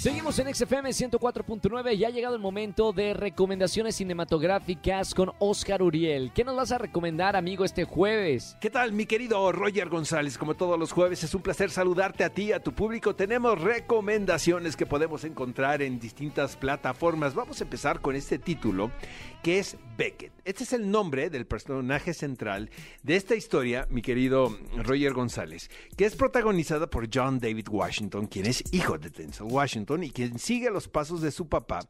Seguimos en XFM 104.9 y ha llegado el momento de recomendaciones cinematográficas con Oscar Uriel. ¿Qué nos vas a recomendar, amigo, este jueves? ¿Qué tal, mi querido Roger González? Como todos los jueves, es un placer saludarte a ti a tu público. Tenemos recomendaciones que podemos encontrar en distintas plataformas. Vamos a empezar con este título, que es Beckett. Este es el nombre del personaje central de esta historia, mi querido Roger González, que es protagonizada por John David Washington, quien es hijo de Denzel Washington y quien sigue los pasos de su papá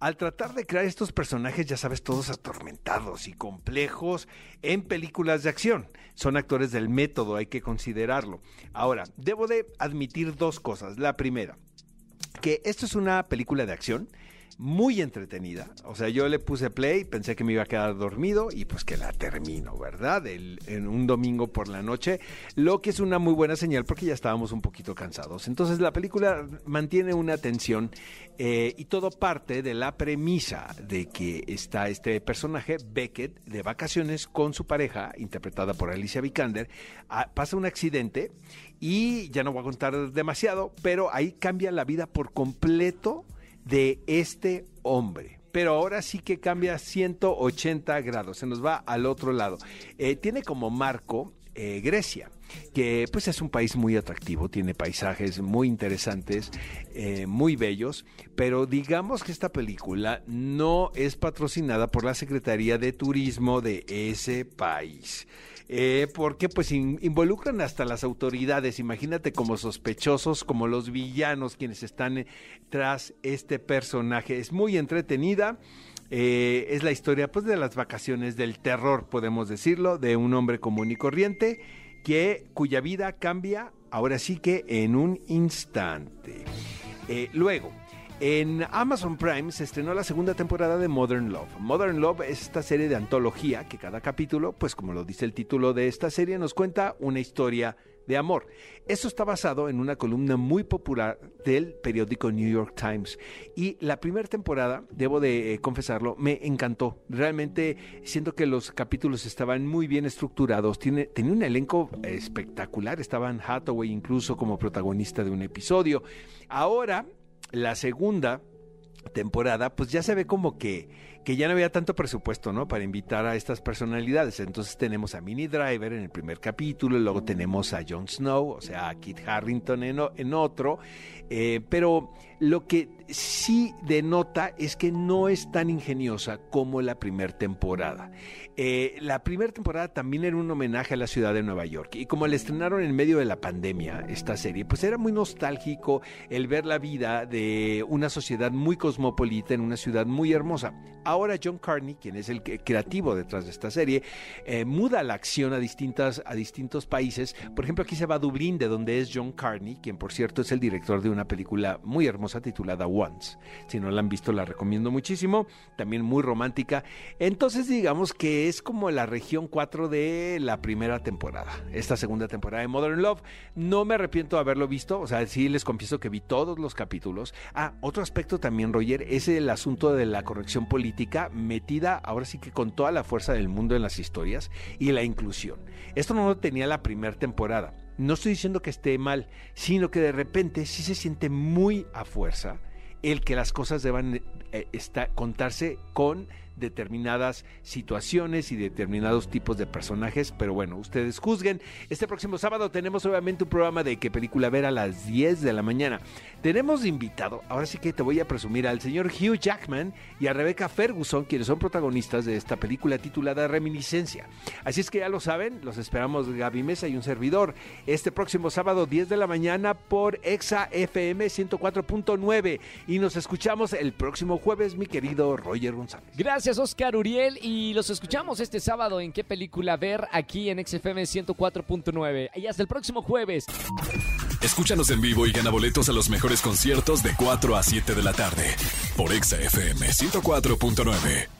al tratar de crear estos personajes, ya sabes, todos atormentados y complejos en películas de acción. Son actores del método, hay que considerarlo. Ahora, debo de admitir dos cosas. La primera, que esto es una película de acción muy entretenida. O sea, yo le puse play, pensé que me iba a quedar dormido y pues que la termino, ¿verdad? en un domingo por la noche, lo que es una muy buena señal porque ya estábamos un poquito cansados. Entonces la película mantiene una tensión eh, y todo parte de la premisa de que está este personaje, Beckett, de vacaciones con su pareja, interpretada por Alicia Vikander, ah, pasa un accidente y ya no voy a contar demasiado, pero ahí cambia la vida por completo de este hombre. Pero ahora sí que cambia 180 grados, se nos va al otro lado. Eh, tiene como marco eh, Grecia, que pues es un país muy atractivo, tiene paisajes muy interesantes, eh, muy bellos, pero digamos que esta película no es patrocinada por la Secretaría de Turismo de ese país eh, porque pues involucran hasta las autoridades, imagínate como sospechosos, como los villanos quienes están eh, tras este personaje. Es muy entretenida. Eh, es la historia pues de las vacaciones del terror, podemos decirlo, de un hombre común y corriente que cuya vida cambia ahora sí que en un instante. Eh, luego, en Amazon Prime se estrenó la segunda temporada de Modern Love. Modern Love es esta serie de antología que cada capítulo, pues como lo dice el título de esta serie, nos cuenta una historia de amor. Esto está basado en una columna muy popular del periódico New York Times. Y la primera temporada, debo de eh, confesarlo, me encantó. Realmente siento que los capítulos estaban muy bien estructurados. Tiene, tenía un elenco espectacular. Estaban Hathaway incluso como protagonista de un episodio. Ahora la segunda temporada, pues ya se ve como que, que ya no había tanto presupuesto, ¿no? Para invitar a estas personalidades. Entonces tenemos a Minnie Driver en el primer capítulo, luego tenemos a Jon Snow, o sea, a Kit Harrington en, en otro, eh, pero lo que sí denota es que no es tan ingeniosa como la primera temporada. Eh, la primera temporada también era un homenaje a la ciudad de Nueva York y como la estrenaron en medio de la pandemia, esta serie, pues era muy nostálgico el ver la vida de una sociedad muy cosmopolita en una ciudad muy hermosa. Ahora John Carney, quien es el creativo detrás de esta serie, eh, muda la acción a, distintas, a distintos países. Por ejemplo, aquí se va a Dublín, de donde es John Carney, quien por cierto es el director de una película muy hermosa titulada Once. Si no la han visto, la recomiendo muchísimo. También muy romántica. Entonces, digamos que es como la región 4 de la primera temporada. Esta segunda temporada de Modern Love. No me arrepiento de haberlo visto. O sea, sí les confieso que vi todos los capítulos. Ah, otro aspecto también, Roger, es el asunto de la corrección política metida ahora sí que con toda la fuerza del mundo en las historias y la inclusión. Esto no lo tenía la primera temporada. No estoy diciendo que esté mal, sino que de repente sí se siente muy a fuerza el que las cosas deban eh, contarse con determinadas situaciones y determinados tipos de personajes, pero bueno, ustedes juzguen. Este próximo sábado tenemos obviamente un programa de qué película ver a las 10 de la mañana. Tenemos invitado, ahora sí que te voy a presumir al señor Hugh Jackman y a Rebecca Ferguson, quienes son protagonistas de esta película titulada Reminiscencia. Así es que ya lo saben, los esperamos Gaby Mesa y un servidor este próximo sábado 10 de la mañana por Exa FM 104.9 y nos escuchamos el próximo jueves, mi querido Roger González. Gracias Oscar Uriel y los escuchamos este sábado en qué película ver aquí en XFM 104.9. Y hasta el próximo jueves. Escúchanos en vivo y gana boletos a los mejores conciertos de 4 a 7 de la tarde por XFM 104.9.